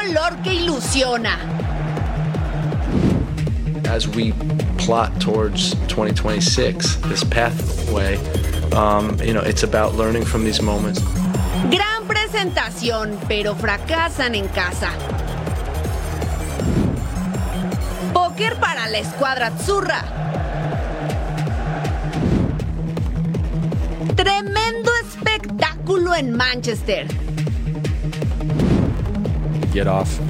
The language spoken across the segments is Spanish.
Tricolor que ilusiona. as we plot towards 2026, this pathway, um, you know, it's about learning from these moments. Gran presentación, pero fracasan en casa. Póker para la escuadra Azzurra. Tremendo espectáculo en Manchester. Get off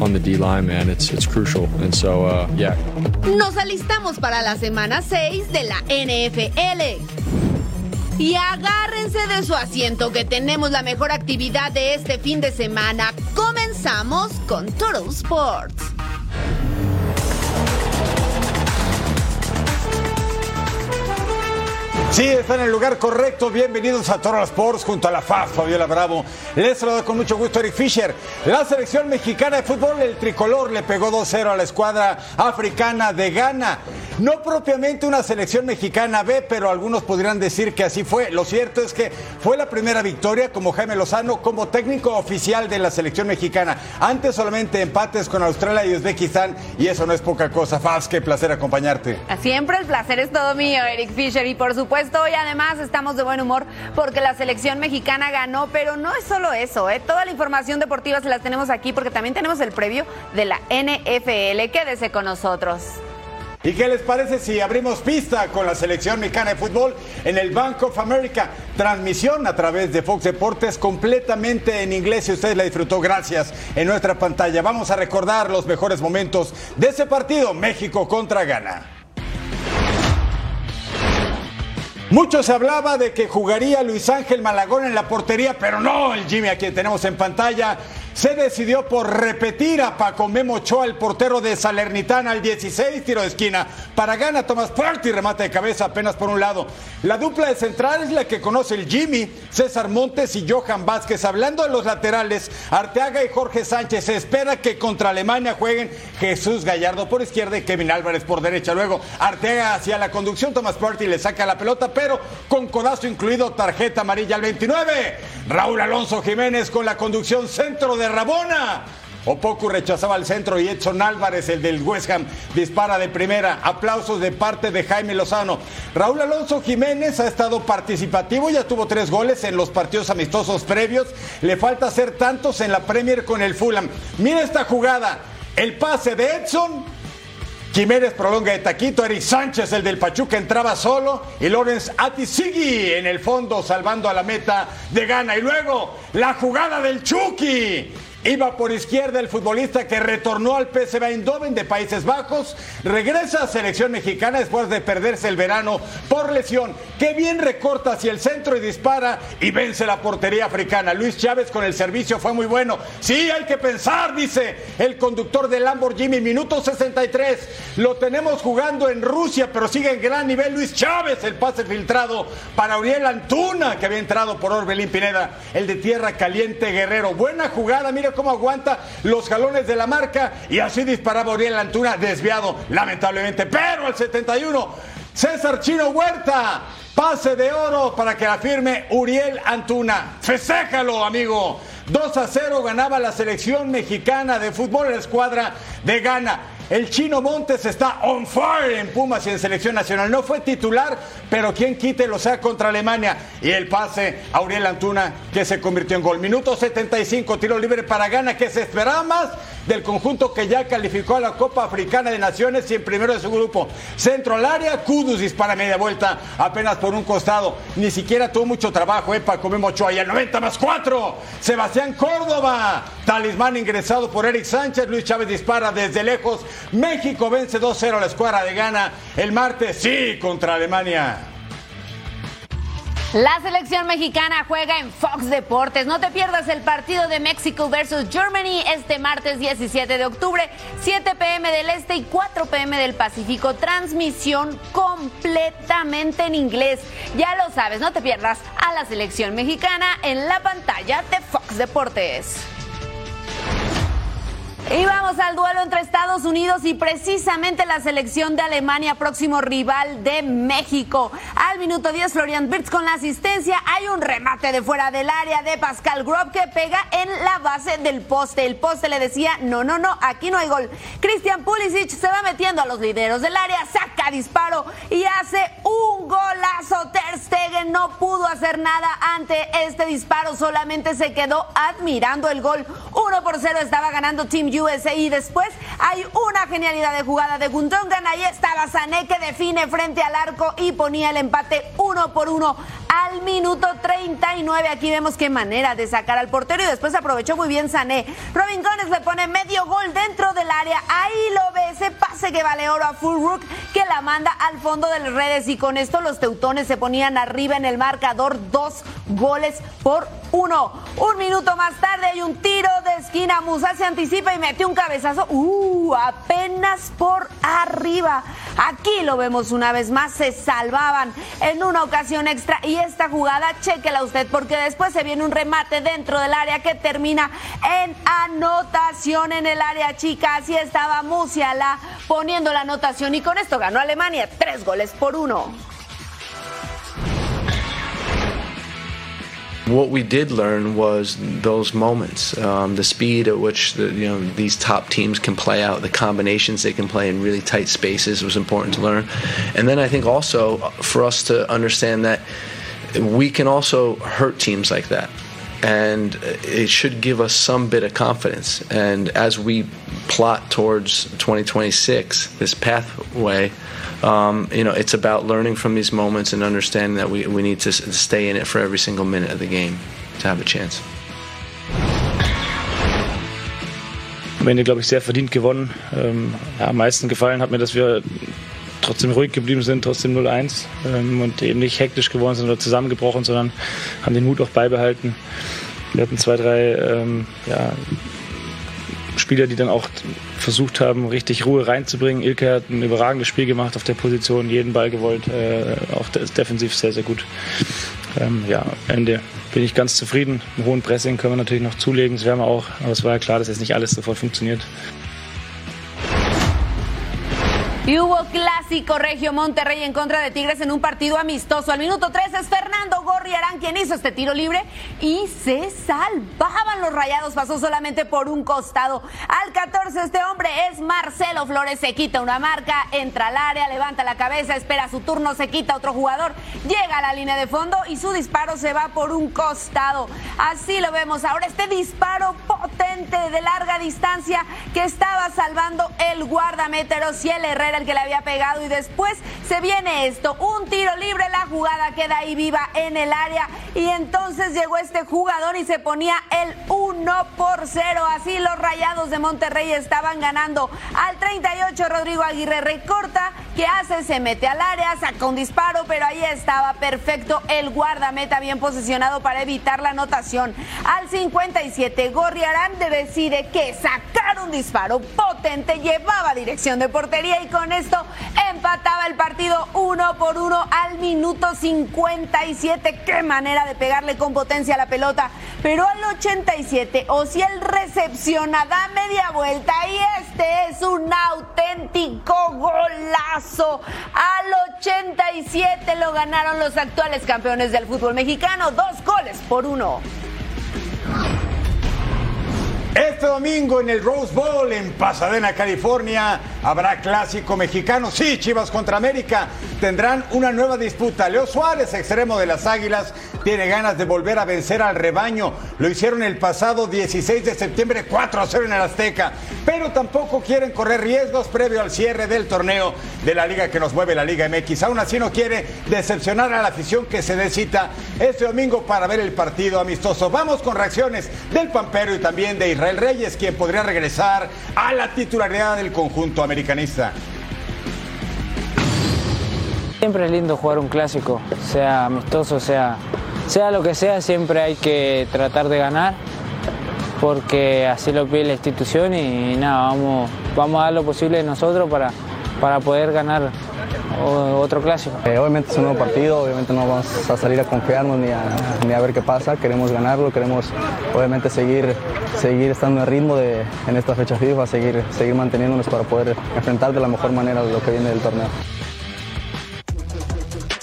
on the D line, man. It's crucial. And so, uh, yeah, Nos alistamos para la semana 6 de la NFL. Y agárrense de su asiento que tenemos la mejor actividad de este fin de semana. Comenzamos con Total Sports. Sí, está en el lugar correcto. Bienvenidos a Toro Sports junto a la FAF, Fabiola Bravo. Les saluda con mucho gusto Eric Fisher. La selección mexicana de fútbol, el tricolor, le pegó 2-0 a la escuadra africana de Ghana. No propiamente una selección mexicana B, pero algunos podrían decir que así fue. Lo cierto es que fue la primera victoria como Jaime Lozano como técnico oficial de la selección mexicana. Antes solamente empates con Australia y Uzbekistán y eso no es poca cosa. Faz, qué placer acompañarte. Siempre el placer es todo mío, Eric Fisher. Y por supuesto, hoy además estamos de buen humor porque la selección mexicana ganó, pero no es solo eso, ¿eh? Toda la información deportiva se las tenemos aquí porque también tenemos el previo de la NFL. Quédese con nosotros. ¿Y qué les parece si abrimos pista con la selección mexicana de fútbol en el Bank of America? Transmisión a través de Fox Deportes completamente en inglés. Si usted la disfrutó, gracias en nuestra pantalla. Vamos a recordar los mejores momentos de ese partido, México contra Ghana. Mucho se hablaba de que jugaría Luis Ángel Malagón en la portería, pero no, el Jimmy a quien tenemos en pantalla se decidió por repetir a Paco Memo Ochoa, el portero de Salernitana, al 16, tiro de esquina. Para gana Tomás Party, remate de cabeza apenas por un lado. La dupla de central es la que conoce el Jimmy, César Montes y Johan Vázquez. Hablando de los laterales, Arteaga y Jorge Sánchez. Se espera que contra Alemania jueguen Jesús Gallardo por izquierda y Kevin Álvarez por derecha. Luego Arteaga hacia la conducción, Tomás Party le saca la pelota, pero con codazo incluido, tarjeta amarilla al 29. Raúl Alonso Jiménez con la conducción centro de Rabona. Opoku rechazaba el centro y Edson Álvarez, el del West Ham, dispara de primera. Aplausos de parte de Jaime Lozano. Raúl Alonso Jiménez ha estado participativo, ya tuvo tres goles en los partidos amistosos previos. Le falta hacer tantos en la Premier con el Fulham. Mira esta jugada. El pase de Edson. Jiménez prolonga de taquito, Eric Sánchez, el del Pachuca, entraba solo y Lorenz Atisigui en el fondo salvando a la meta de gana. Y luego la jugada del Chucky. Iba por izquierda el futbolista que retornó al PSV Eindhoven de Países Bajos. Regresa a selección mexicana después de perderse el verano por lesión. Qué bien recorta hacia el centro y dispara y vence la portería africana. Luis Chávez con el servicio fue muy bueno. Sí, hay que pensar, dice el conductor del Lamborghini. Minuto 63. Lo tenemos jugando en Rusia, pero sigue en gran nivel Luis Chávez. El pase filtrado para Uriel Antuna, que había entrado por Orbelín Pineda. El de tierra caliente Guerrero. Buena jugada, mira cómo aguanta los jalones de la marca y así disparaba Uriel Antuna desviado lamentablemente, pero al 71 César Chino Huerta, pase de oro para que la firme Uriel Antuna. Festéjalo, amigo. 2 a 0 ganaba la selección mexicana de fútbol, la escuadra de Ghana. El chino Montes está on fire en Pumas y en selección nacional. No fue titular, pero quien quite lo sea contra Alemania. Y el pase a Uriel Antuna que se convirtió en gol. Minuto 75, tiro libre para Gana que se esperaba más del conjunto que ya calificó a la Copa Africana de Naciones y en primero de su grupo. Centro al área, Kudus dispara media vuelta apenas por un costado. Ni siquiera tuvo mucho trabajo, ¿eh? Para comer Ochoa y el 90 más 4. Sebastián Córdoba, talismán ingresado por Eric Sánchez. Luis Chávez dispara desde lejos. México vence 2-0 a la escuadra de Gana el martes, sí, contra Alemania. La selección mexicana juega en Fox Deportes. No te pierdas el partido de México versus Germany este martes 17 de octubre, 7 pm del Este y 4 pm del Pacífico. Transmisión completamente en inglés. Ya lo sabes, no te pierdas a la selección mexicana en la pantalla de Fox Deportes. Y vamos al duelo entre Estados Unidos y precisamente la selección de Alemania, próximo rival de México. Al minuto 10, Florian Wirtz con la asistencia. Hay un remate de fuera del área de Pascal Grob que pega en la base del poste. El poste le decía, no, no, no, aquí no hay gol. Christian Pulisic se va metiendo a los lideros del área, saca disparo y hace un golazo. Ter Stegen no pudo hacer nada ante este disparo, solamente se quedó admirando el gol. 1 por 0 estaba ganando Team USA y después hay una genialidad de jugada de Gundogan. Ahí estaba Sané que define frente al arco y ponía el empate uno por uno al minuto 39. Aquí vemos qué manera de sacar al portero y después aprovechó muy bien Sané. Robin Gones le pone medio gol dentro del área. Ahí lo ve ese pase que vale oro a Fulbrook que la manda al fondo de las redes y con esto los teutones se ponían arriba en el marcador dos goles por uno. Un minuto más tarde hay un tiro de esquina. Musa se anticipa y mete un cabezazo. Uh, apenas por arriba. Aquí lo vemos una vez más. Se salvaban en una ocasión extra. Y esta jugada, chequela usted, porque después se viene un remate dentro del área que termina en anotación en el área chica. Así estaba Musiala poniendo la anotación. Y con esto ganó Alemania tres goles por uno. What we did learn was those moments, um, the speed at which the, you know these top teams can play out, the combinations they can play in really tight spaces was important to learn, and then I think also for us to understand that we can also hurt teams like that. And it should give us some bit of confidence. And as we plot towards 2026, this pathway, um, you know, it's about learning from these moments and understanding that we, we need to stay in it for every single minute of the game to have a chance. Am Ende, glaube ich, sehr verdient gewonnen. Ähm, ja, am meisten gefallen hat mir, dass wir trotzdem ruhig geblieben sind, trotzdem 0-1 ähm, und eben nicht hektisch geworden sind oder zusammengebrochen, sondern haben den Mut auch beibehalten. Wir hatten zwei, drei ähm, ja, Spieler, die dann auch versucht haben, richtig Ruhe reinzubringen. Ilke hat ein überragendes Spiel gemacht auf der Position, jeden Ball gewollt, äh, auch defensiv sehr, sehr gut. Ähm, ja, am Ende bin ich ganz zufrieden. Einen hohen Pressing können wir natürlich noch zulegen, das werden wir auch, aber es war ja klar, dass jetzt nicht alles sofort funktioniert. Y hubo clásico Regio Monterrey en contra de Tigres en un partido amistoso. Al minuto 3 es Fernando Gorriarán quien hizo este tiro libre y se salvaban los rayados. Pasó solamente por un costado. Al 14 este hombre es Marcelo Flores. Se quita una marca, entra al área, levanta la cabeza, espera su turno, se quita otro jugador, llega a la línea de fondo y su disparo se va por un costado. Así lo vemos ahora. Este disparo potente de larga distancia que estaba salvando el guardameta Herrera que le había pegado y después se viene esto, un tiro libre, la jugada queda ahí viva en el área y entonces llegó este jugador y se ponía el 1 por 0, así los Rayados de Monterrey estaban ganando al 38 Rodrigo Aguirre recorta, ¿qué hace? Se mete al área, saca un disparo, pero ahí estaba perfecto el guardameta bien posicionado para evitar la anotación. Al 57 Gorriarán decide que sacar un disparo potente llevaba dirección de portería y con con esto empataba el partido uno por uno al minuto 57. Qué manera de pegarle con potencia a la pelota. Pero al 87, o si él recepciona, da media vuelta y este es un auténtico golazo. Al 87 lo ganaron los actuales campeones del fútbol mexicano. Dos goles por uno. Este domingo en el Rose Bowl en Pasadena, California, habrá clásico mexicano. Sí, Chivas contra América tendrán una nueva disputa. Leo Suárez, extremo de las Águilas, tiene ganas de volver a vencer al rebaño. Lo hicieron el pasado 16 de septiembre 4 a 0 en el Azteca. Pero tampoco quieren correr riesgos previo al cierre del torneo de la liga que nos mueve la Liga MX. Aún así no quiere decepcionar a la afición que se necesita este domingo para ver el partido amistoso. Vamos con reacciones del Pampero y también de Israel Reyes, quien podría regresar a la titularidad del conjunto americanista. Siempre es lindo jugar un clásico, sea amistoso, sea, sea lo que sea, siempre hay que tratar de ganar, porque así lo pide la institución y, nada, vamos, vamos a dar lo posible de nosotros para, para poder ganar otro clásico. Eh, obviamente es un nuevo partido, obviamente no vamos a salir a confiarnos ni a, ni a ver qué pasa, queremos ganarlo, queremos obviamente seguir, seguir estando en ritmo de, en esta fecha FIFA, seguir, seguir manteniéndonos para poder enfrentar de la mejor manera lo que viene del torneo.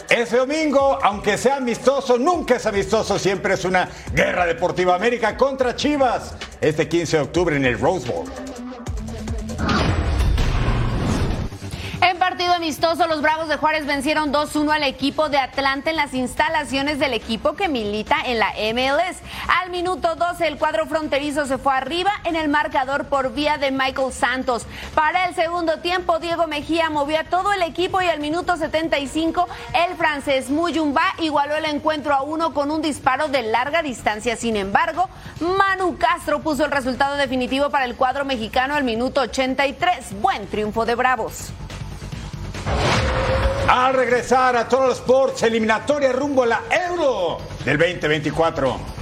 Ese domingo, aunque sea amistoso, nunca es amistoso, siempre es una guerra deportiva América contra Chivas. Este 15 de octubre en el Rose Bowl. Partido amistoso, los Bravos de Juárez vencieron 2-1 al equipo de Atlanta en las instalaciones del equipo que milita en la MLS. Al minuto 12, el cuadro fronterizo se fue arriba en el marcador por vía de Michael Santos. Para el segundo tiempo, Diego Mejía movió a todo el equipo y al minuto 75, el francés Muyumba igualó el encuentro a uno con un disparo de larga distancia. Sin embargo, Manu Castro puso el resultado definitivo para el cuadro mexicano al minuto 83. Buen triunfo de Bravos. Al regresar a los Sports, eliminatoria rumbo a la Euro del 2024.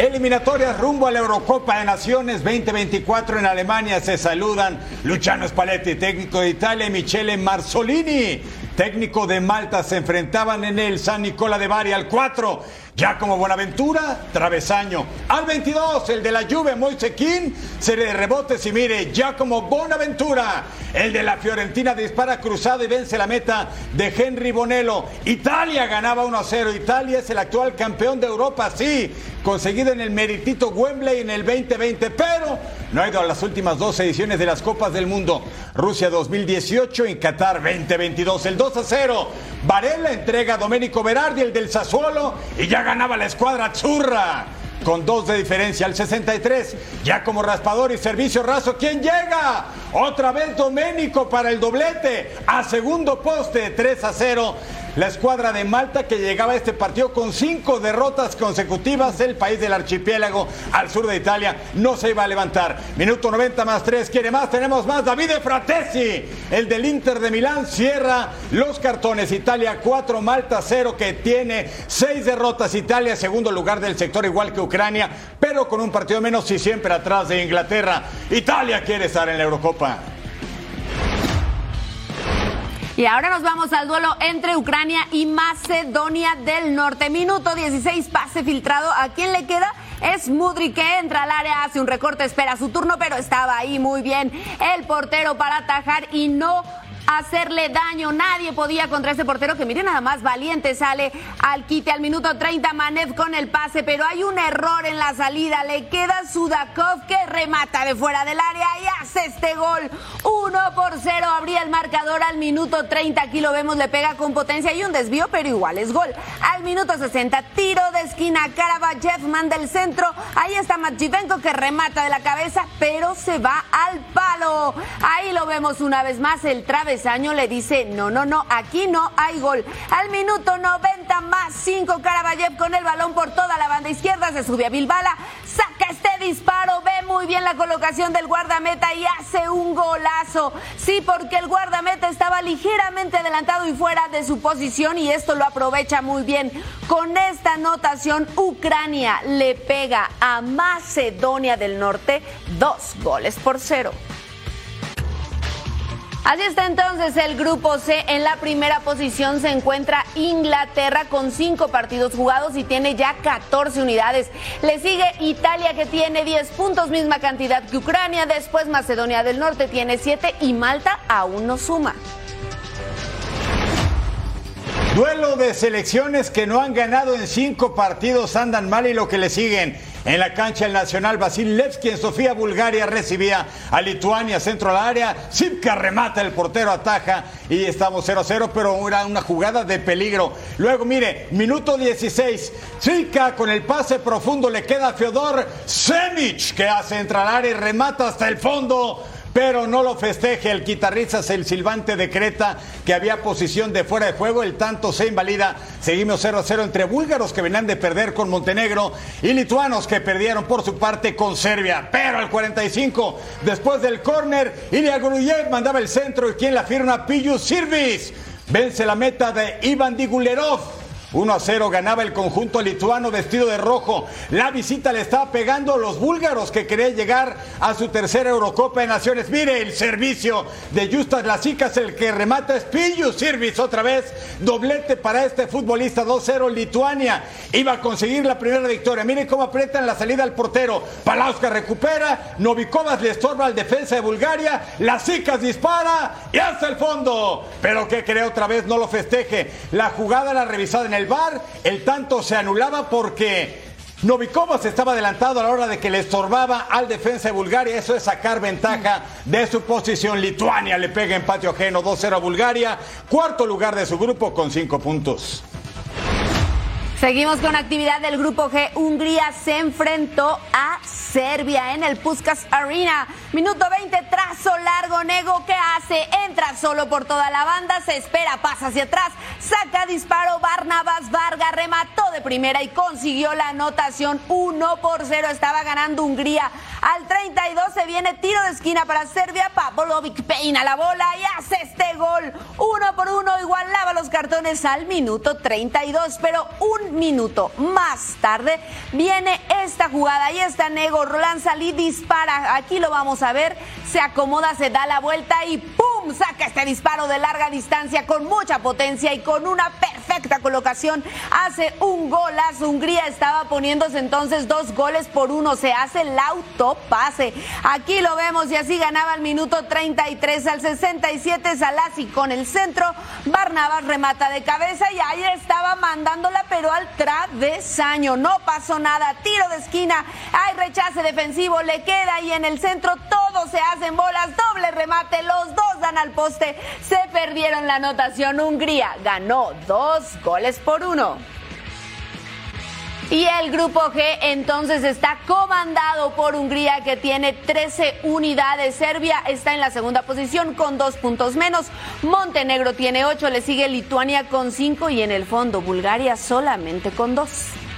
Eliminatorias rumbo a la Eurocopa de Naciones 2024 en Alemania se saludan Luciano Spalletti, técnico de Italia, y Michele Marzolini, técnico de Malta. Se enfrentaban en el San Nicola de Bari al 4 ya como Buenaventura, travesaño. Al 22, el de la Juve, Moisequín, serie de rebotes y mire, ya como Bonaventura, el de la Fiorentina dispara cruzado y vence la meta de Henry Bonello. Italia ganaba 1 a 0. Italia es el actual campeón de Europa, sí, conseguido en el meritito Wembley en el 2020, pero no ha ido a las últimas dos ediciones de las Copas del Mundo. Rusia 2018 y Qatar 2022, el 2 a 0. Varela entrega a Domenico Berardi, el del Sassuolo, y ya ganaba la escuadra churra. Con dos de diferencia al 63, ya como raspador y servicio raso, ¿quién llega? Otra vez Domenico para el doblete, a segundo poste, 3 a 0 la escuadra de Malta que llegaba a este partido con cinco derrotas consecutivas, el país del archipiélago al sur de Italia, no se iba a levantar. Minuto 90 más 3, quiere más, tenemos más. David Fratesi, el del Inter de Milán, cierra los cartones. Italia 4, Malta 0, que tiene seis derrotas. Italia, segundo lugar del sector, igual que Ucrania, pero con un partido menos y siempre atrás de Inglaterra. Italia quiere estar en la Eurocopa. Y ahora nos vamos al duelo entre Ucrania y Macedonia del Norte. Minuto 16, pase filtrado. ¿A quién le queda? Es Mudri que entra al área, hace un recorte, espera su turno, pero estaba ahí muy bien el portero para atajar y no hacerle daño. Nadie podía contra ese portero que miren nada más valiente sale al quite al minuto 30 Manev con el pase, pero hay un error en la salida. Le queda Sudakov que remata de fuera del área y hace este gol. 1 por 0 abría el marcador al minuto 30. Aquí lo vemos, le pega con potencia y un desvío, pero igual es gol. Al minuto 60, tiro de esquina, Karavajev manda el centro. Ahí está Matchivenko que remata de la cabeza, pero se va al palo. Ahí lo vemos una vez más, el traves año le dice, no, no, no, aquí no hay gol. Al minuto 90 más 5, Caraballev con el balón por toda la banda izquierda, se sube a Bilbala, saca este disparo, ve muy bien la colocación del guardameta y hace un golazo. Sí, porque el guardameta estaba ligeramente adelantado y fuera de su posición y esto lo aprovecha muy bien. Con esta anotación, Ucrania le pega a Macedonia del Norte dos goles por cero. Así está entonces el grupo C. En la primera posición se encuentra Inglaterra con cinco partidos jugados y tiene ya 14 unidades. Le sigue Italia que tiene 10 puntos, misma cantidad que Ucrania. Después Macedonia del Norte tiene 7 y Malta aún no suma. Duelo de selecciones que no han ganado en cinco partidos andan mal y lo que le siguen. En la cancha el Nacional Basil Levski en Sofía, Bulgaria recibía a Lituania centro al área. Sipka remata, el portero ataja y estamos 0-0, pero era una jugada de peligro. Luego, mire, minuto 16. Sipka con el pase profundo le queda a Feodor Semic que hace entrar al área y remata hasta el fondo pero no lo festeje el guitarrista, el silbante decreta que había posición de fuera de juego, el tanto se invalida. Seguimos 0 a 0 entre búlgaros que venían de perder con Montenegro y lituanos que perdieron por su parte con Serbia. Pero al 45, después del córner, Ilya Gruyev mandaba el centro y quien la firma, Pillu Sirvis. Vence la meta de Ivan Digulerov 1 a 0 ganaba el conjunto lituano vestido de rojo. La visita le estaba pegando a los búlgaros que querían llegar a su tercera Eurocopa de Naciones. Mire el servicio de Justas Lasicas, el que remata es Pillu Sirvis otra vez. Doblete para este futbolista 2-0 Lituania. Iba a conseguir la primera victoria. Mire cómo aprietan la salida al portero. Palauska recupera. Novikovas le estorba al defensa de Bulgaria. Lasicas dispara y hasta el fondo. Pero que cree otra vez no lo festeje. La jugada la revisada en el el bar, el tanto se anulaba porque Novikovas estaba adelantado a la hora de que le estorbaba al defensa de Bulgaria. Eso es sacar ventaja de su posición. Lituania le pega en patio ajeno 2-0 a Bulgaria. Cuarto lugar de su grupo con cinco puntos. Seguimos con actividad del grupo G. Hungría se enfrentó a Serbia en el Puskas Arena. Minuto 20, trazo largo, Nego, ¿qué hace? Entra solo por toda la banda, se espera, pasa hacia atrás, saca disparo, Barnabas Varga remató de primera y consiguió la anotación 1 por 0. Estaba ganando Hungría. Al 32 se viene tiro de esquina para Serbia, Pavlovic peina la bola y hace este gol. Uno por uno, igualaba los cartones al minuto 32, pero un minuto más tarde viene esta jugada y esta Nego Roland Salí dispara. Aquí lo vamos a ver. Se acomoda, se da la vuelta y ¡pum! Saca este disparo de larga distancia con mucha potencia y con una perfecta colocación. Hace un golazo. Hungría estaba poniéndose entonces dos goles por uno. Se hace el autopase. Aquí lo vemos y así ganaba el minuto 33 al 67. Salasi con el centro. Barnabas remata de cabeza y ahí estaba mandándola, pero al travesaño. No pasó nada. Tiro de esquina. Hay rechazo defensivo, le queda ahí en el centro, todos se hacen bolas, doble remate, los dos dan al poste, se perdieron la anotación, Hungría ganó dos goles por uno. Y el grupo G entonces está comandado por Hungría que tiene 13 unidades. Serbia está en la segunda posición con dos puntos menos. Montenegro tiene 8, le sigue Lituania con 5 y en el fondo Bulgaria solamente con 2.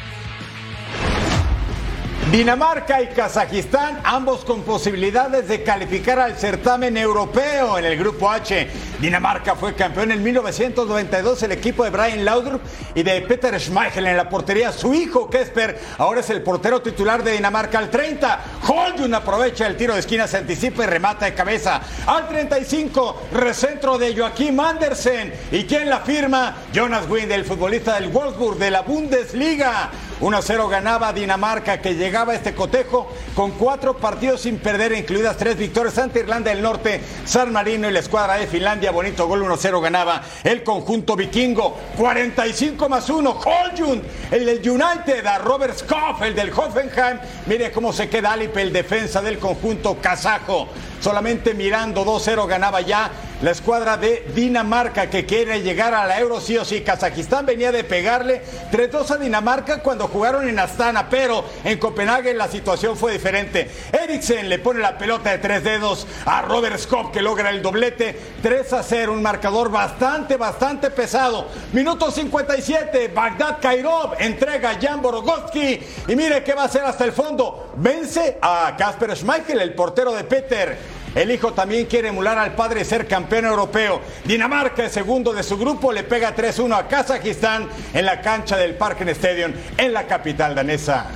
Dinamarca y Kazajistán, ambos con posibilidades de calificar al certamen europeo en el grupo H. Dinamarca fue campeón en 1992, el equipo de Brian Laudrup y de Peter Schmeichel en la portería. Su hijo, Kesper, ahora es el portero titular de Dinamarca al 30. Holjun aprovecha el tiro de esquina, se anticipa y remata de cabeza. Al 35, recentro de Joaquim Andersen. ¿Y quién la firma? Jonas Wind, el futbolista del Wolfsburg de la Bundesliga. 1-0 ganaba Dinamarca que llegaba a este cotejo con cuatro partidos sin perder, incluidas tres victorias ante Irlanda del Norte, San Marino y la escuadra de Finlandia. Bonito gol 1-0 ganaba el conjunto vikingo. 45 más 1, Holjund, el United, a Robert Skoff, el del Hoffenheim. Mire cómo se queda Alipe, el defensa del conjunto kazajo. Solamente mirando 2-0 ganaba ya la escuadra de Dinamarca que quiere llegar a la Euro sí o sí. Kazajistán venía de pegarle 3-2 a Dinamarca cuando jugaron en Astana, pero en Copenhague la situación fue diferente. Eriksen le pone la pelota de tres dedos a Robert Skop que logra el doblete 3 a 0, un marcador bastante, bastante pesado. Minuto 57, Bagdad Kairov entrega a Jan Borogotsky y mire qué va a hacer hasta el fondo. Vence a Kasper Schmeichel, el portero de Peter. El hijo también quiere emular al padre y ser campeón europeo. Dinamarca, el segundo de su grupo, le pega 3-1 a Kazajistán en la cancha del Parken Stadium en la capital danesa.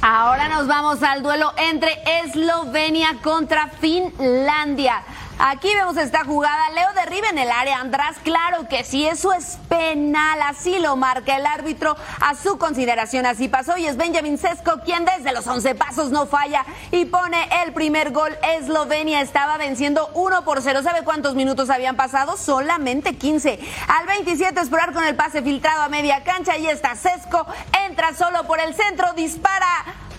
Ahora nos vamos al duelo entre Eslovenia contra Finlandia. Aquí vemos esta jugada. Leo derriba en el área. András, claro que sí, eso es penal. Así lo marca el árbitro a su consideración. Así pasó y es Benjamin Sesko quien desde los 11 pasos no falla y pone el primer gol. Eslovenia estaba venciendo 1 por 0. ¿Sabe cuántos minutos habían pasado? Solamente 15. Al 27 esperar con el pase filtrado a media cancha. Y está Sesko. Entra solo por el centro. Dispara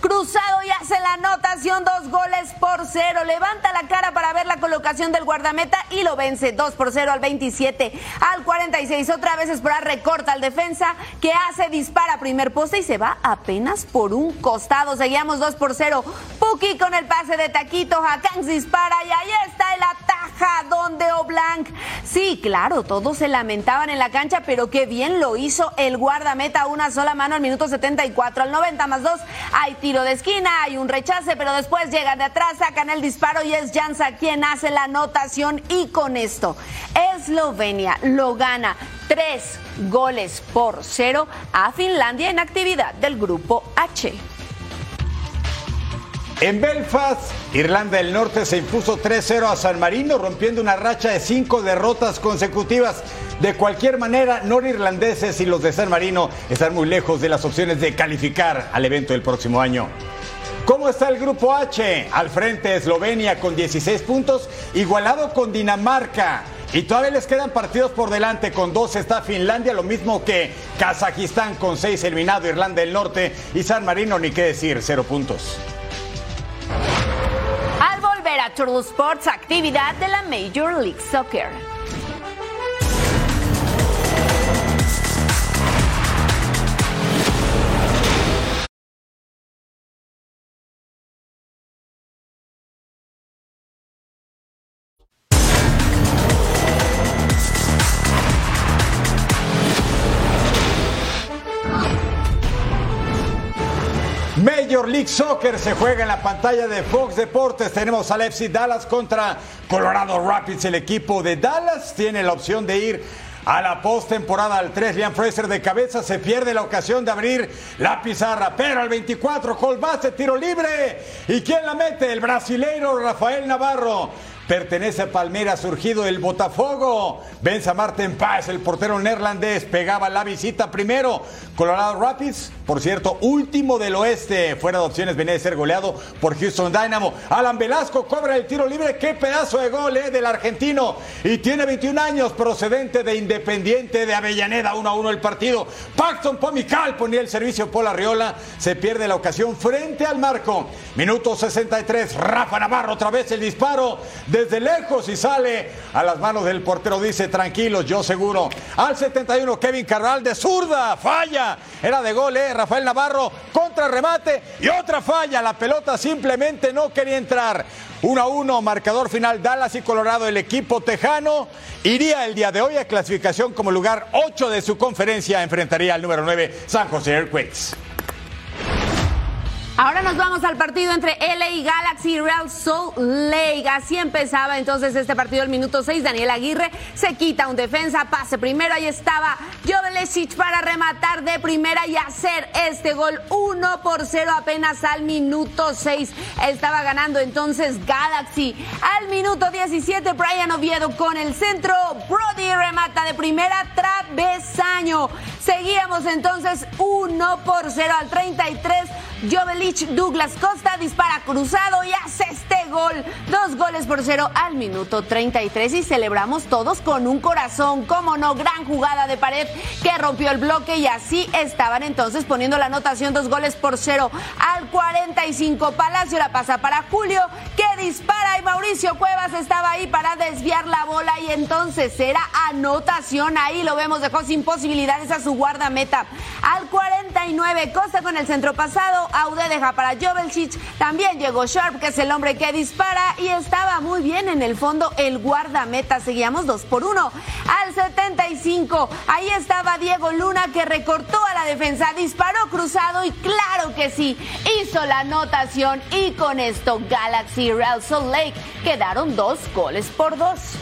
Cruzado y hace la anotación, dos goles por cero. Levanta la cara para ver la colocación del guardameta y lo vence 2 por 0 al 27. Al 46 otra vez Espora recorta al defensa que hace dispara primer poste y se va apenas por un costado. Seguíamos 2 por 0. Chucky con el pase de taquitos, Hakan dispara y ahí está el ataja donde Oblanc. Sí, claro, todos se lamentaban en la cancha, pero qué bien lo hizo el guardameta. Una sola mano al minuto 74, al 90 más 2. Hay tiro de esquina, hay un rechace, pero después llegan de atrás, sacan el disparo y es Jansa quien hace la anotación. Y con esto, Eslovenia lo gana tres goles por cero a Finlandia en actividad del grupo H. En Belfast, Irlanda del Norte se impuso 3-0 a San Marino, rompiendo una racha de cinco derrotas consecutivas. De cualquier manera, norirlandeses y los de San Marino están muy lejos de las opciones de calificar al evento del próximo año. ¿Cómo está el grupo H? Al frente Eslovenia con 16 puntos, igualado con Dinamarca. Y todavía les quedan partidos por delante. Con dos está Finlandia, lo mismo que Kazajistán con seis eliminado, Irlanda del Norte y San Marino, ni qué decir, cero puntos. Al volver a Turtle Sports, actividad de la Major League Soccer. League Soccer se juega en la pantalla de Fox Deportes. Tenemos al FC Dallas contra Colorado Rapids. El equipo de Dallas tiene la opción de ir a la postemporada al 3. Liam Fraser de cabeza se pierde la ocasión de abrir la pizarra. Pero al 24, Colbase, tiro libre. ¿Y quién la mete? El brasileiro Rafael Navarro pertenece a Palmeiras, surgido el Botafogo. Benza Marten Paz, el portero neerlandés, pegaba la visita primero. Colorado Rapids, por cierto, último del oeste, fuera de opciones, venía de ser goleado por Houston Dynamo. Alan Velasco cobra el tiro libre, qué pedazo de gol eh, del argentino. Y tiene 21 años, procedente de Independiente de Avellaneda, 1 a 1 el partido. Paxton Pomical ponía el servicio por la Riola, se pierde la ocasión frente al marco. Minuto 63, Rafa Navarro otra vez el disparo de desde lejos y sale a las manos del portero. Dice, tranquilos, yo seguro. Al 71, Kevin Carral de zurda, falla. Era de gol, ¿eh? Rafael Navarro, contra remate y otra falla. La pelota simplemente no quería entrar. 1 a 1, marcador final Dallas y Colorado. El equipo tejano iría el día de hoy a clasificación como lugar 8 de su conferencia. Enfrentaría al número 9, San José Earthquakes. Ahora nos vamos al partido entre LA Galaxy y Real Salt Lake. Así empezaba entonces este partido el minuto 6. Daniel Aguirre se quita un defensa, pase primero. Ahí estaba Jovelesic para rematar de primera y hacer este gol 1 por 0 apenas al minuto 6. Estaba ganando entonces Galaxy. Al minuto 17, Brian Oviedo con el centro. Brody remata de primera, travesaño. Seguíamos entonces 1 por 0 al 33. Jovelich Douglas Costa dispara cruzado y hace este gol. Dos goles por cero al minuto 33 y celebramos todos con un corazón. Como no, gran jugada de pared que rompió el bloque y así estaban entonces poniendo la anotación dos goles por cero al 45. Palacio la pasa para Julio que dispara y Mauricio Cuevas estaba ahí para desviar la bola y entonces era anotación. Ahí lo vemos, dejó sin posibilidades a su guardameta. Al 49, Costa con el centro pasado, Aude deja para Jovelcic. También llegó Sharp, que es el hombre que dispara y estaba muy bien en el fondo el guardameta. Seguíamos 2 por 1. Al 75, ahí estaba Diego Luna que recortó a la defensa, disparó cruzado y claro que sí, hizo la anotación y con esto Galaxy Real Salt Lake quedaron dos goles por dos.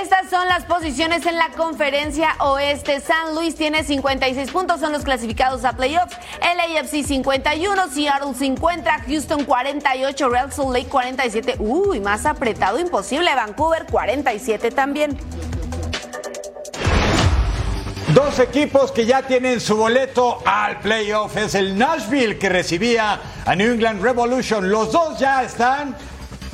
Estas son las posiciones en la conferencia oeste. San Luis tiene 56 puntos, son los clasificados a playoffs. LAFC 51, Seattle 50, Houston 48, Real Salt Lake 47. Uy, más apretado imposible. Vancouver 47 también. Dos equipos que ya tienen su boleto al playoff. Es el Nashville que recibía a New England Revolution. Los dos ya están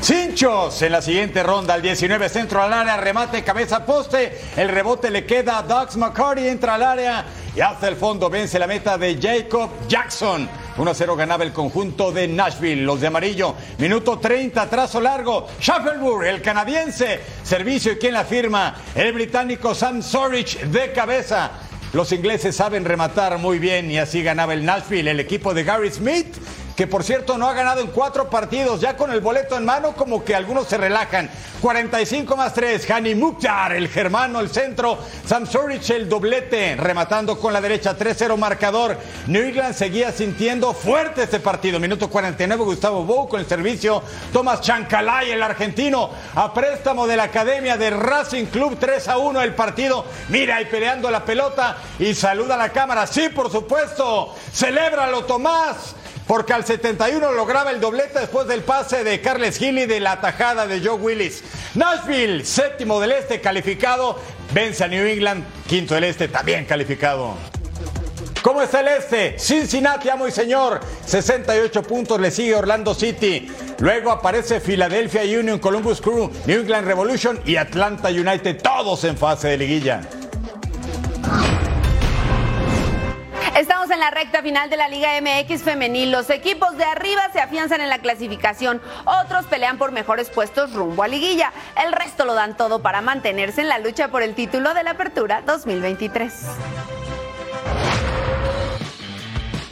Cinchos en la siguiente ronda, el 19 centro al área, remate cabeza poste, el rebote le queda a Dogs McCarty, entra al área y hasta el fondo vence la meta de Jacob Jackson. 1-0 ganaba el conjunto de Nashville, los de amarillo. Minuto 30, trazo largo. Shuffleburg, el canadiense. Servicio y quien la firma, el británico Sam Sorich de cabeza. Los ingleses saben rematar muy bien y así ganaba el Nashville, el equipo de Gary Smith que por cierto no ha ganado en cuatro partidos, ya con el boleto en mano, como que algunos se relajan. 45 más 3, Hani Mukhtar, el germano, el centro, Sam Surich, el doblete, rematando con la derecha, 3-0 marcador. New England seguía sintiendo fuerte este partido. Minuto 49, Gustavo Bou con el servicio, Tomás Chancalay, el argentino, a préstamo de la Academia de Racing Club, 3 a 1 el partido. Mira ahí peleando la pelota y saluda a la cámara. Sí, por supuesto, celébralo Tomás porque al 71 lograba el doblete después del pase de Carles Gil y de la tajada de Joe Willis. Nashville, séptimo del este calificado, vence a New England, quinto del este también calificado. ¿Cómo está el este? Cincinnati, amo y señor. 68 puntos le sigue Orlando City. Luego aparece Philadelphia Union, Columbus Crew, New England Revolution y Atlanta United, todos en fase de liguilla. Estamos en la recta final de la Liga MX femenil. Los equipos de arriba se afianzan en la clasificación, otros pelean por mejores puestos rumbo a liguilla. El resto lo dan todo para mantenerse en la lucha por el título de la Apertura 2023.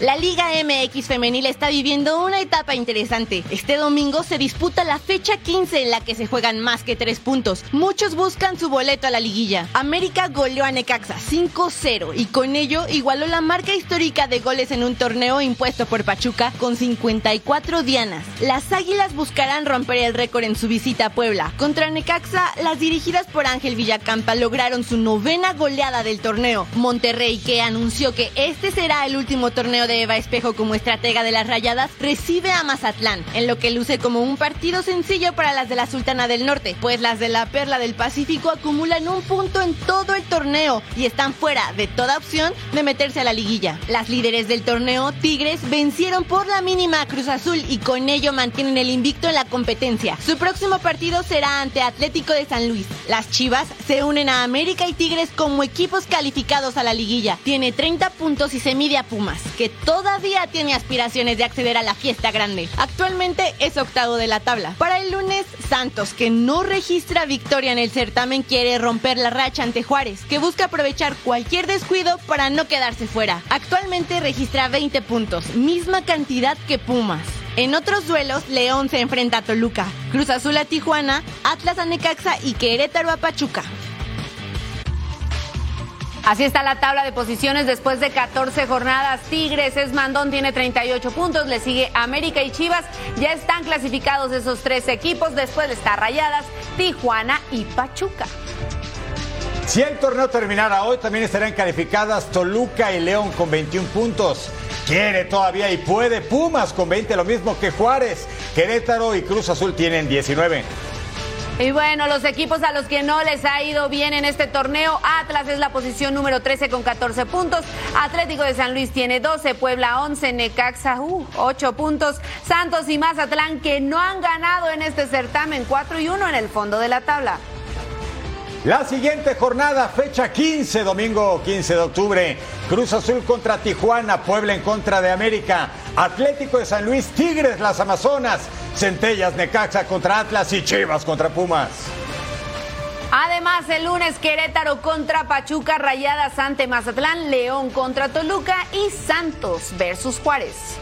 La Liga MX femenil está viviendo una etapa interesante. Este domingo se disputa la fecha 15 en la que se juegan más que tres puntos. Muchos buscan su boleto a la liguilla. América goleó a Necaxa 5-0 y con ello igualó la marca histórica de goles en un torneo impuesto por Pachuca con 54 dianas. Las Águilas buscarán romper el récord en su visita a Puebla. Contra Necaxa, las dirigidas por Ángel Villacampa lograron su novena goleada del torneo. Monterrey, que anunció que este será el último torneo de Eva Espejo como estratega de las Rayadas, recibe a Mazatlán, en lo que luce como un partido sencillo para las de la Sultana del Norte, pues las de la Perla del Pacífico acumulan un punto en todo el torneo y están fuera de toda opción de meterse a la liguilla. Las líderes del torneo, Tigres, vencieron por la mínima a Cruz Azul y con ello mantienen el invicto en la competencia. Su próximo partido será ante Atlético de San Luis. Las Chivas se unen a América y Tigres como equipos calificados a la liguilla. Tiene 30 puntos y se mide a Pumas, que todavía tiene aspiraciones de acceder a la fiesta grande. Actualmente es octavo de la tabla. Para el lunes, Santos, que no registra victoria en el certamen, quiere romper la racha ante Juárez, que busca aprovechar cualquier descuido para no quedarse fuera. Actualmente registra 20 puntos, misma cantidad que Pumas. En otros duelos, León se enfrenta a Toluca, Cruz Azul a Tijuana, Atlas a Necaxa y Querétaro a Pachuca. Así está la tabla de posiciones después de 14 jornadas. Tigres es Mandón, tiene 38 puntos. Le sigue América y Chivas. Ya están clasificados esos tres equipos. Después está Rayadas, Tijuana y Pachuca. Si el torneo terminara hoy, también estarán calificadas Toluca y León con 21 puntos. Quiere todavía y puede Pumas con 20, lo mismo que Juárez. Querétaro y Cruz Azul tienen 19. Y bueno, los equipos a los que no les ha ido bien en este torneo, Atlas es la posición número 13 con 14 puntos, Atlético de San Luis tiene 12, Puebla 11, Necaxa 8 uh, puntos, Santos y Mazatlán que no han ganado en este certamen 4 y 1 en el fondo de la tabla. La siguiente jornada, fecha 15, domingo 15 de octubre. Cruz Azul contra Tijuana, Puebla en contra de América, Atlético de San Luis, Tigres, las Amazonas, Centellas, Necaxa contra Atlas y Chivas contra Pumas. Además, el lunes Querétaro contra Pachuca, Rayadas ante Mazatlán, León contra Toluca y Santos versus Juárez.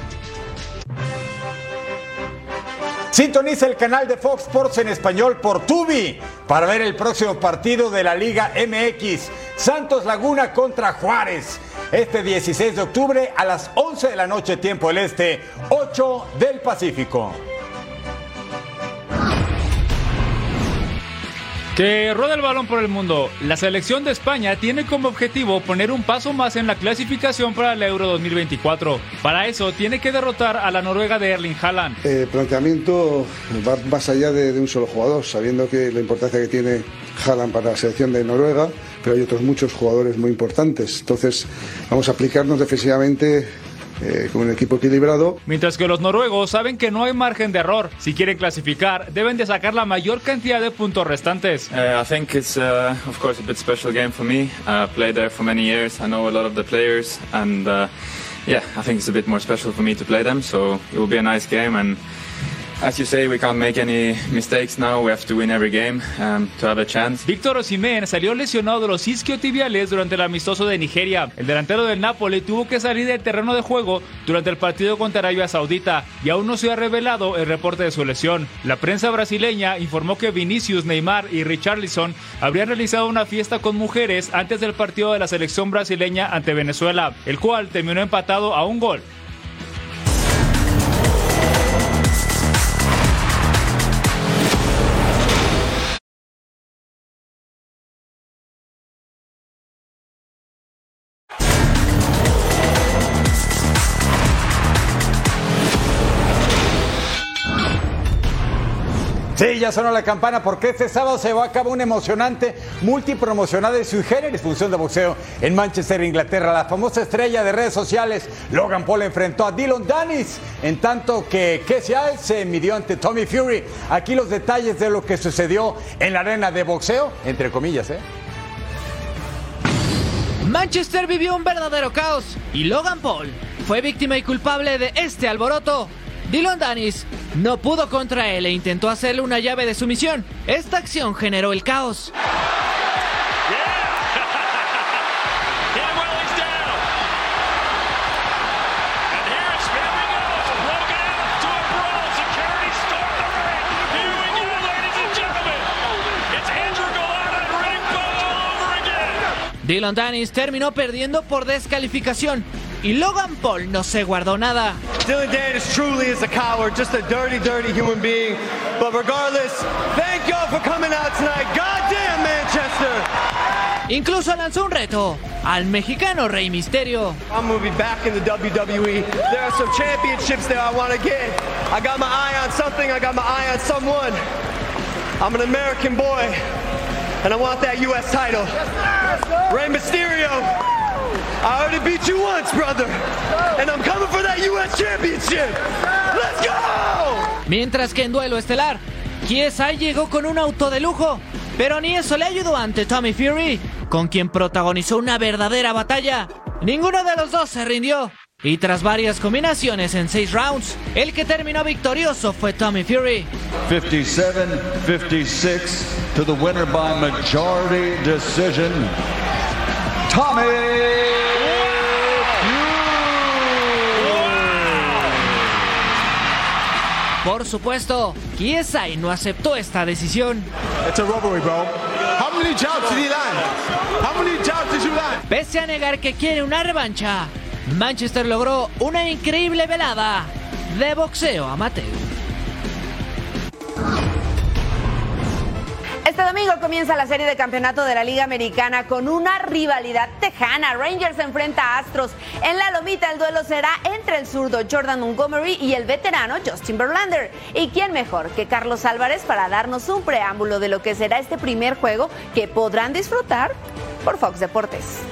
Sintoniza el canal de Fox Sports en español por Tubi para ver el próximo partido de la Liga MX. Santos Laguna contra Juárez. Este 16 de octubre a las 11 de la noche, tiempo del Este, 8 del Pacífico. Que rueda el balón por el mundo. La selección de España tiene como objetivo poner un paso más en la clasificación para el Euro 2024. Para eso tiene que derrotar a la Noruega de Erling Haaland. El planteamiento va más allá de, de un solo jugador, sabiendo que la importancia que tiene Haaland para la selección de Noruega, pero hay otros muchos jugadores muy importantes. Entonces vamos a aplicarnos defensivamente eh, con un equipo equilibrado. Mientras que los noruegos saben que no hay margen de error. Si quieren clasificar, deben de sacar la mayor cantidad de puntos restantes. Uh, I think it's, uh, of course, a bit special game for me. I played there for many years. I know a lot of the players, and uh, yeah, I think it's a bit more special for me to play them. So it will be a nice game and. As you say, we can't make any mistakes now. We have to win every game um, to have a chance. Víctor Osimhen salió lesionado de los isquiotibiales durante el amistoso de Nigeria. El delantero del Napoli tuvo que salir del terreno de juego durante el partido contra Arabia Saudita y aún no se ha revelado el reporte de su lesión. La prensa brasileña informó que Vinicius, Neymar y Richarlison habrían realizado una fiesta con mujeres antes del partido de la selección brasileña ante Venezuela, el cual terminó empatado a un gol. Sí, ya sonó la campana porque este sábado se va a cabo una emocionante multipromocionada de sui generis función de boxeo en Manchester, Inglaterra. La famosa estrella de redes sociales Logan Paul enfrentó a Dylan Danis, en tanto que Casey se midió ante Tommy Fury. Aquí los detalles de lo que sucedió en la arena de boxeo, entre comillas, ¿eh? Manchester vivió un verdadero caos y Logan Paul fue víctima y culpable de este alboroto. Dylan Danis no pudo contra él e intentó hacerle una llave de sumisión. Esta acción generó el caos. Dylan Danis terminó perdiendo por descalificación y Logan Paul no se guardó nada. Dylan Danis truly is a coward, just a dirty, dirty human being. But regardless, thank y'all for coming out tonight. Goddamn Manchester! Incluso lanzó un reto al mexicano Rey Misterio. I'm gonna be back in the WWE. There are some championships that I want to get. I got my eye on something. I got my eye on someone. I'm an American boy, and I want that U.S. title. Rey Mysterio. I already beat you once, brother. And I'm coming for that US Championship. Let's go! Mientras que en duelo estelar, KSI llegó con un auto de lujo, pero ni eso le ayudó ante Tommy Fury, con quien protagonizó una verdadera batalla. Ninguno de los dos se rindió. Y tras varias combinaciones en seis rounds, el que terminó victorioso fue Tommy Fury. 57-56 to the winner by majority decision. Tommy Por supuesto, KSI no aceptó esta decisión. It's a robbery, bro. How many jobs did he land? How many jobs did you land? Pese a negar que quiere una revancha, Manchester logró una increíble velada de boxeo amateur. Este domingo comienza la serie de campeonato de la Liga Americana con una rivalidad tejana. Rangers enfrenta a Astros. En la lomita el duelo será entre el zurdo Jordan Montgomery y el veterano Justin Verlander. ¿Y quién mejor que Carlos Álvarez para darnos un preámbulo de lo que será este primer juego que podrán disfrutar por Fox Deportes?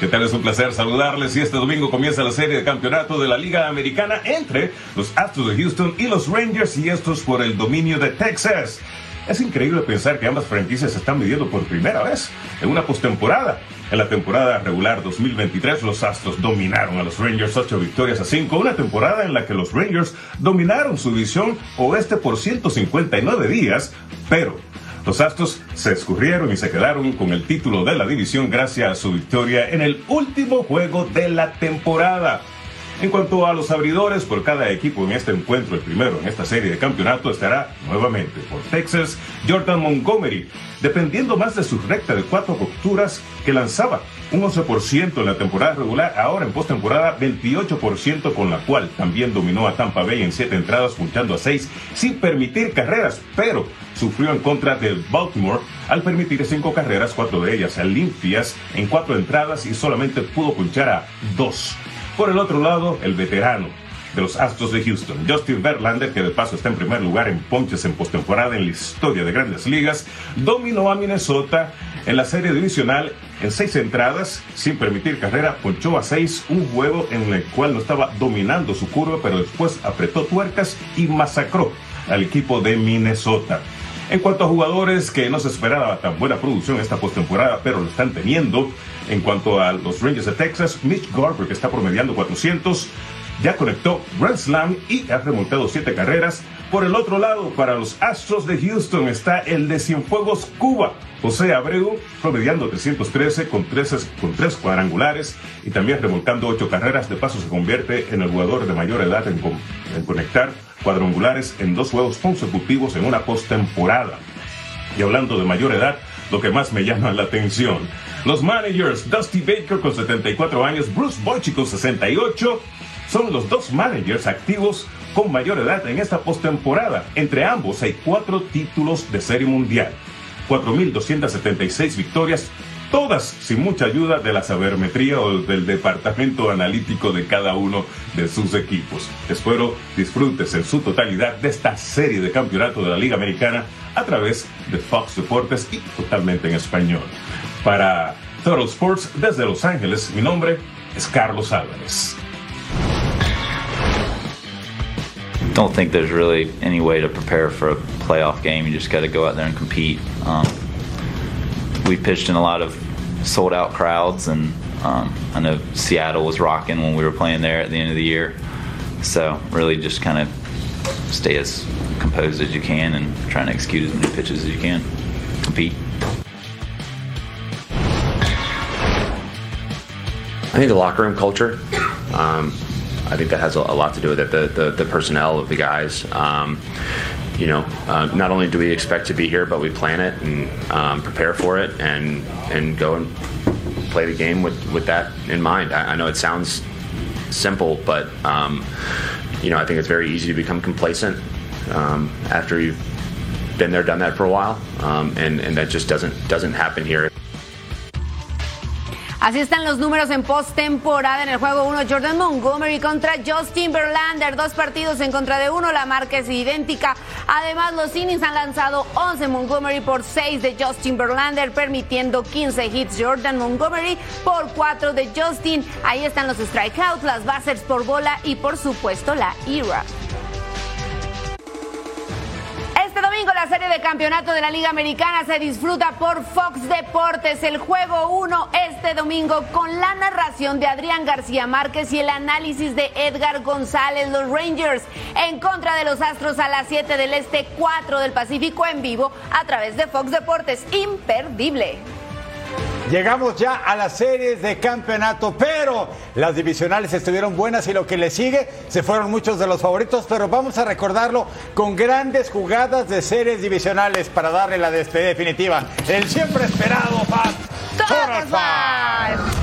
¿Qué tal? Es un placer saludarles y este domingo comienza la serie de campeonato de la Liga Americana entre los Astros de Houston y los Rangers y estos por el dominio de Texas. Es increíble pensar que ambas franquicias se están midiendo por primera vez en una postemporada. En la temporada regular 2023, los Astros dominaron a los Rangers 8 victorias a 5, una temporada en la que los Rangers dominaron su división oeste por 159 días, pero los Astros se escurrieron y se quedaron con el título de la división gracias a su victoria en el último juego de la temporada. En cuanto a los abridores, por cada equipo en este encuentro, el primero en esta serie de campeonato estará nuevamente por Texas, Jordan Montgomery, dependiendo más de su recta de cuatro rupturas que lanzaba un 11% en la temporada regular, ahora en postemporada 28%, con la cual también dominó a Tampa Bay en siete entradas, punchando a seis sin permitir carreras, pero sufrió en contra del Baltimore al permitir cinco carreras, cuatro de ellas limpias en cuatro entradas y solamente pudo punchar a dos. Por el otro lado, el veterano de los Astros de Houston. Justin Verlander, que de paso está en primer lugar en ponches en postemporada en la historia de grandes ligas, dominó a Minnesota en la serie divisional en seis entradas, sin permitir carrera, ponchó a seis, un juego en el cual no estaba dominando su curva, pero después apretó tuercas y masacró al equipo de Minnesota. En cuanto a jugadores que no se esperaba tan buena producción esta postemporada, pero lo están teniendo, en cuanto a los Rangers de Texas, Mitch Garber, que está promediando 400, ya conectó Grand Slam y ha remontado siete carreras. Por el otro lado, para los Astros de Houston está el de Cienfuegos Cuba, José Abreu, promediando 313 con, con tres cuadrangulares y también remolcando ocho carreras. De paso, se convierte en el jugador de mayor edad en conectar cuadrangulares en dos juegos consecutivos en una postemporada. Y hablando de mayor edad, lo que más me llama la atención. Los managers Dusty Baker con 74 años, Bruce Bochy con 68 son los dos managers activos con mayor edad en esta postemporada. Entre ambos hay cuatro títulos de serie mundial, 4.276 victorias, todas sin mucha ayuda de la sabermetría o del departamento analítico de cada uno de sus equipos. Espero disfrutes en su totalidad de esta serie de campeonato de la Liga Americana a través de Fox Deportes y totalmente en español. Para Total Sports desde Los Ángeles, mi nombre es Carlos Álvarez. don't think there's really any way to prepare for a playoff game. You just got go out there and compete. Um, we pitched in a lot of sold out crowds, and um, I know Seattle was rocking when we were playing there at the end of the year. So, really, just kind of stay as composed as you can and trying to execute as many pitches as you can. Compete. I think the locker room culture. Um, I think that has a, a lot to do with it. The, the, the personnel of the guys. Um, you know, uh, not only do we expect to be here, but we plan it and um, prepare for it, and and go and play the game with with that in mind. I, I know it sounds simple, but um, you know, I think it's very easy to become complacent um, after you've been there, done that for a while, um, and and that just doesn't doesn't happen here. Así están los números en postemporada en el juego 1. Jordan Montgomery contra Justin Verlander. Dos partidos en contra de uno. La marca es idéntica. Además, los innings han lanzado 11 Montgomery por 6 de Justin Verlander, permitiendo 15 hits Jordan Montgomery por 4 de Justin. Ahí están los strikeouts, las bases por bola y, por supuesto, la ERA. La serie de campeonato de la Liga Americana se disfruta por Fox Deportes. El juego 1 este domingo con la narración de Adrián García Márquez y el análisis de Edgar González, los Rangers, en contra de los Astros a las 7 del Este, 4 del Pacífico en vivo a través de Fox Deportes. Imperdible. Llegamos ya a las series de campeonato, pero las divisionales estuvieron buenas y lo que le sigue se fueron muchos de los favoritos, pero vamos a recordarlo con grandes jugadas de series divisionales para darle la despedida definitiva. El siempre esperado Fast Total Five.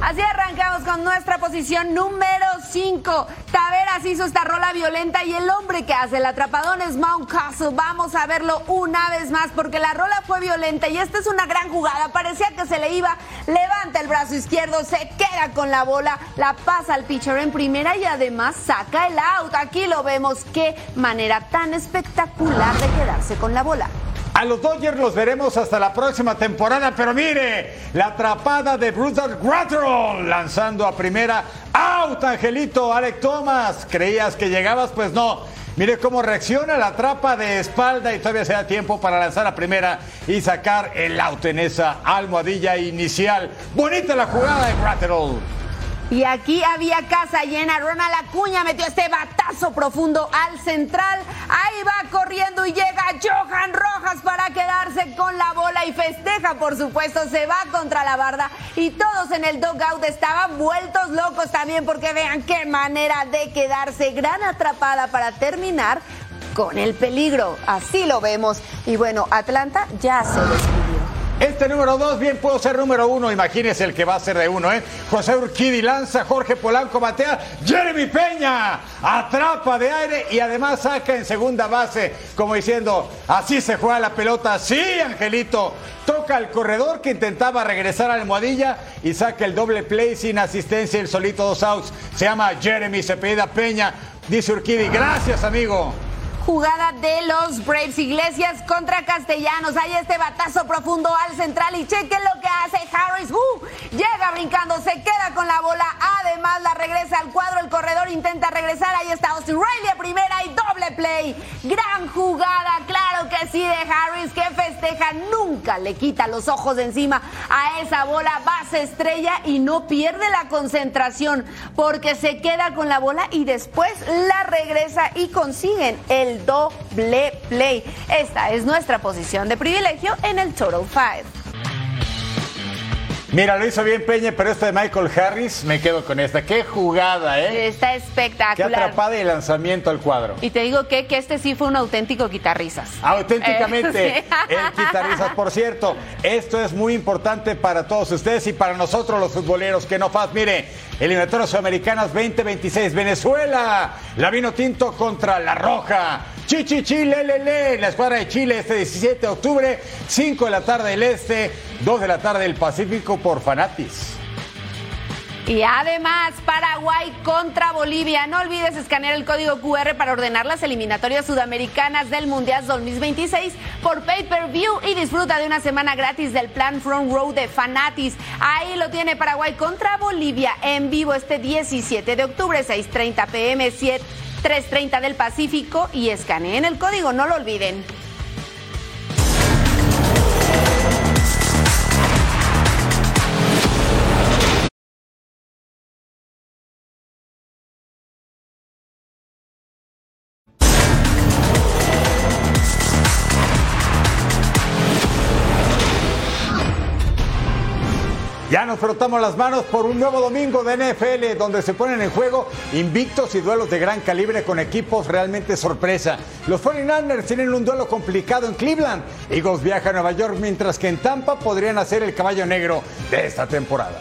Así arrancamos con nuestra posición número 5. Taveras hizo esta rola violenta y el hombre que hace el atrapadón es Mount Castle. Vamos a verlo una vez más porque la rola fue violenta y esta es una gran jugada. Parecía que se le iba, levanta el brazo izquierdo, se queda con la bola, la pasa al pitcher en primera y además saca el out. Aquí lo vemos. Qué manera tan espectacular de quedarse con la bola. A los Dodgers los veremos hasta la próxima temporada, pero mire, la atrapada de Bruce Gratterall lanzando a primera. ¡Out, Angelito! Alec Thomas, ¿creías que llegabas? Pues no. Mire cómo reacciona la trapa de espalda y todavía se da tiempo para lanzar a primera y sacar el out en esa almohadilla inicial. Bonita la jugada de Gratterall. Y aquí había casa llena. Ronald Acuña metió este batazo profundo al central. Ahí va corriendo y llega Johan Rojas para quedarse con la bola y festeja, por supuesto. Se va contra la barda y todos en el dugout estaban vueltos locos también porque vean qué manera de quedarse. Gran atrapada para terminar con el peligro. Así lo vemos. Y bueno, Atlanta ya se despidió. Este número dos bien puedo ser número uno. Imagínese el que va a ser de uno, ¿eh? José Urquidi lanza, Jorge Polanco batea, Jeremy Peña atrapa de aire y además saca en segunda base, como diciendo, así se juega la pelota. Sí, Angelito. Toca al corredor que intentaba regresar a la almohadilla y saca el doble play sin asistencia, el solito dos outs. Se llama Jeremy, se pida Peña. Dice Urquidi, gracias, amigo jugada de los Braves Iglesias contra Castellanos. Hay este batazo profundo al central y chequen lo que hace Harris. Uh, llega brincando, se queda con la bola. Además la regresa al cuadro. El corredor intenta regresar. Ahí está Austin Riley a primera y doble play. Gran jugada, claro que sí, de Harris que festeja. Nunca le quita los ojos de encima a esa bola. Base estrella y no pierde la concentración porque se queda con la bola y después la regresa y consiguen el doble play. Esta es nuestra posición de privilegio en el Total 5. Mira, lo hizo bien Peña, pero esta de Michael Harris, me quedo con esta. Qué jugada, ¿eh? Está espectacular. Qué atrapada y lanzamiento al cuadro. Y te digo que, que este sí fue un auténtico guitarrizas. Auténticamente, Eh, el guitarrizas. Por cierto, esto es muy importante para todos ustedes y para nosotros los futboleros. Que no faz, mire, eliminatorias sudamericanas 2026, Venezuela, la vino tinto contra la roja. Chichi Chile, lele, la escuadra de Chile este 17 de octubre, 5 de la tarde del Este, 2 de la tarde del Pacífico por Fanatis. Y además, Paraguay contra Bolivia. No olvides escanear el código QR para ordenar las eliminatorias sudamericanas del Mundial 2026 por pay-per-view y disfruta de una semana gratis del plan Front Row de Fanatis. Ahí lo tiene Paraguay contra Bolivia en vivo este 17 de octubre, 6:30 pm, 7 3:30 del Pacífico y escaneen el código, no lo olviden. Nos frotamos las manos por un nuevo domingo de NFL donde se ponen en juego invictos y duelos de gran calibre con equipos realmente sorpresa. Los 49ers tienen un duelo complicado en Cleveland. Eagles viaja a Nueva York mientras que en Tampa podrían hacer el caballo negro de esta temporada.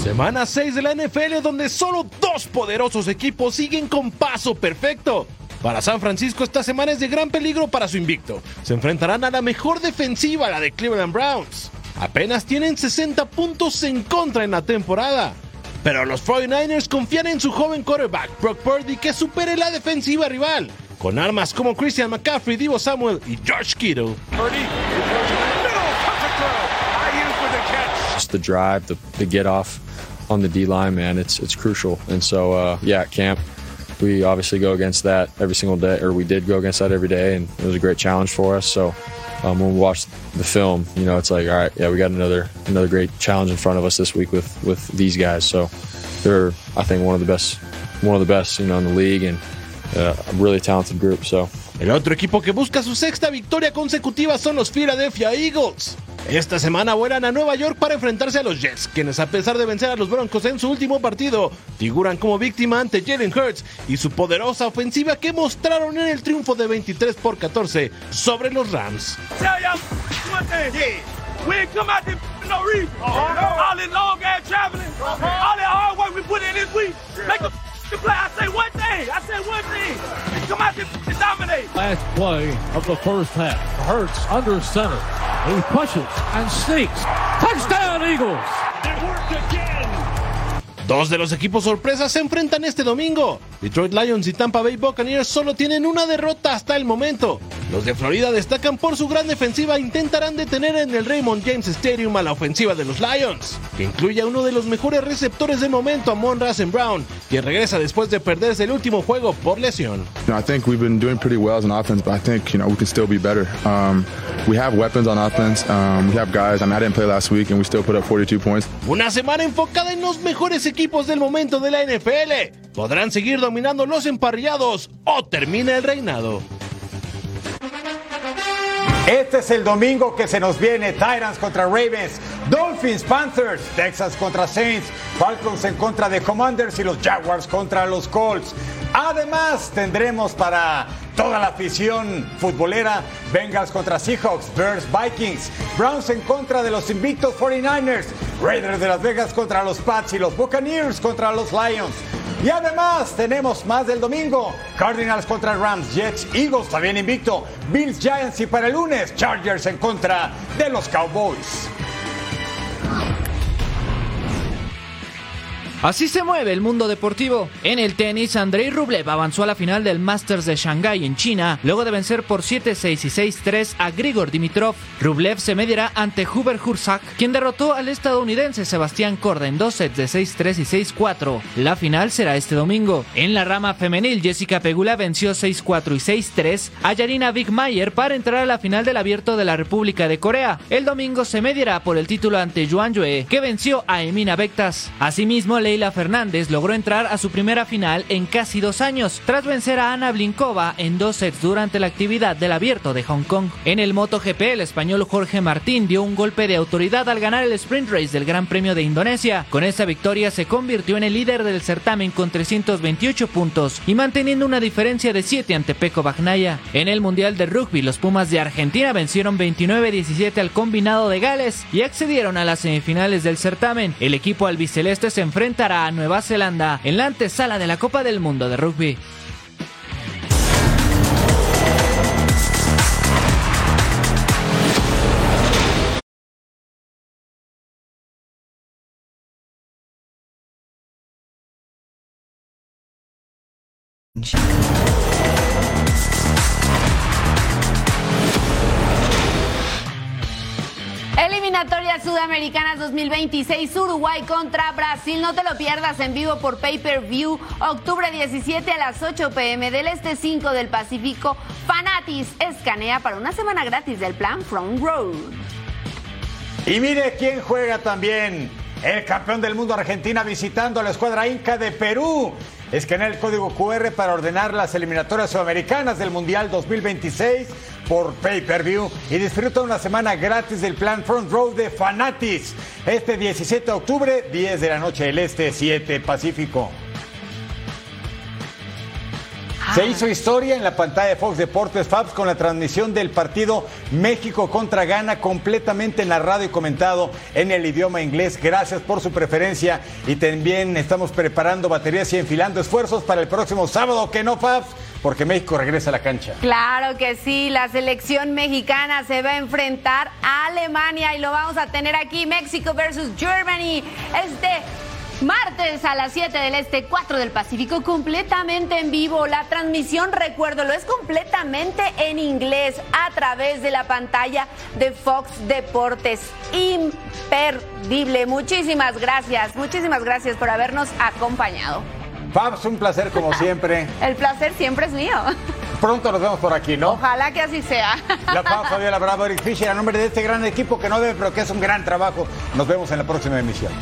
Semana 6 de la NFL donde solo dos poderosos equipos siguen con paso perfecto. Para San Francisco esta semana es de gran peligro para su invicto. Se enfrentarán a la mejor defensiva, la de Cleveland Browns. Apenas tienen 60 puntos en contra en la temporada. Pero los 49ers confían en su joven quarterback, Brock Purdy, que supere la defensiva rival. Con armas como Christian McCaffrey, Divo Samuel y George Kittle. Just the drive, the, the get off on the D line, man, it's it's crucial. And so, uh, yeah, camp, we obviously go against that every single day, or we did go against that every day, and it was a great challenge for us. So, um, when we watch the film, you know, it's like, all right, yeah, we got another another great challenge in front of us this week with with these guys. So, they're I think one of the best one of the best, you know, in the league, and uh, a really talented group. So. El otro equipo que busca su sexta victoria consecutiva son los Philadelphia Eagles. Esta semana vuelan a Nueva York para enfrentarse a los Jets, quienes a pesar de vencer a los Broncos en su último partido, figuran como víctima ante Jalen Hurts y su poderosa ofensiva que mostraron en el triunfo de 23 por 14 sobre los Rams. Play. I say one thing. I say one thing. Come out there and dominate. Last play of the first half. Hurts under center. He pushes and sneaks. Touchdown, Eagles. It worked again. Dos de los equipos sorpresas se enfrentan este domingo. Detroit Lions y Tampa Bay Buccaneers solo tienen una derrota hasta el momento. Los de Florida destacan por su gran defensiva e intentarán detener en el Raymond James Stadium a la ofensiva de los Lions, que incluye a uno de los mejores receptores de momento, Amon Rasen Brown, quien regresa después de perderse el último juego por lesión. I think we've been doing pretty well as an offense, but I think you know we can still be better. Um, we have weapons on offense. Um, we have guys. I mean, I didn't play last week, and we still put up 42 points. Una semana enfocada en los mejores equipos del momento de la NFL. ¿Podrán seguir dominando los emparrillados o termina el reinado? Este es el domingo que se nos viene. Titans contra Ravens, Dolphins, Panthers, Texas contra Saints, Falcons en contra de Commanders y los Jaguars contra los Colts. Además, tendremos para toda la afición futbolera Bengals contra Seahawks, Bears, Vikings, Browns en contra de los invictos 49ers, Raiders de Las Vegas contra los Pats y los Buccaneers contra los Lions. Y además tenemos más del domingo. Cardinals contra Rams, Jets, Eagles también invicto. Bills, Giants y para el lunes Chargers en contra de los Cowboys. Así se mueve el mundo deportivo. En el tenis, Andrei Rublev avanzó a la final del Masters de Shanghái en China, luego de vencer por 7-6 y 6-3 a Grigor Dimitrov. Rublev se medirá ante Hubert Hursak, quien derrotó al estadounidense Sebastián Corda en dos sets de 6-3 y 6-4. La final será este domingo. En la rama femenil, Jessica Pegula venció 6-4 y 6-3 a Yarina Wigmayer para entrar a la final del Abierto de la República de Corea. El domingo se medirá por el título ante Yuan Yue, que venció a Emina Bektas. Asimismo, Leila Fernández logró entrar a su primera final en casi dos años, tras vencer a Ana Blinkova en dos sets durante la actividad del Abierto de Hong Kong. En el MotoGP, el español Jorge Martín dio un golpe de autoridad al ganar el sprint race del Gran Premio de Indonesia. Con esta victoria se convirtió en el líder del certamen con 328 puntos y manteniendo una diferencia de 7 ante Peco Bagnaya. En el Mundial de Rugby, los Pumas de Argentina vencieron 29-17 al combinado de Gales y accedieron a las semifinales del certamen. El equipo albiceleste se enfrentará a Nueva Zelanda en la antesala de la Copa del Mundo de Rugby. Sudamericanas 2026, Uruguay contra Brasil. No te lo pierdas en vivo por Pay Per View, octubre 17 a las 8 pm del Este 5 del Pacífico. Fanatis escanea para una semana gratis del plan Front Road. Y mire quién juega también. El campeón del mundo Argentina visitando a la escuadra Inca de Perú. Escanea el código QR para ordenar las eliminatorias sudamericanas del Mundial 2026 por Pay Per View y disfruta una semana gratis del plan Front Row de Fanatis. Este 17 de octubre, 10 de la noche del Este, 7 Pacífico. Se hizo historia en la pantalla de Fox Deportes Fabs con la transmisión del partido México contra Ghana completamente narrado y comentado en el idioma inglés. Gracias por su preferencia y también estamos preparando baterías y enfilando esfuerzos para el próximo sábado, que no Fabs, porque México regresa a la cancha. Claro que sí, la selección mexicana se va a enfrentar a Alemania y lo vamos a tener aquí, México versus Germany. Este Martes a las 7 del Este, 4 del Pacífico, completamente en vivo. La transmisión, recuerdo, lo es completamente en inglés a través de la pantalla de Fox Deportes. Imperdible. Muchísimas gracias, muchísimas gracias por habernos acompañado. Fabs, un placer como siempre. El placer siempre es mío. Pronto nos vemos por aquí, ¿no? Ojalá que así sea. La Fabs, Fabiola Bravo, Eric Fisher, a nombre de este gran equipo que no debe, pero que es un gran trabajo. Nos vemos en la próxima emisión.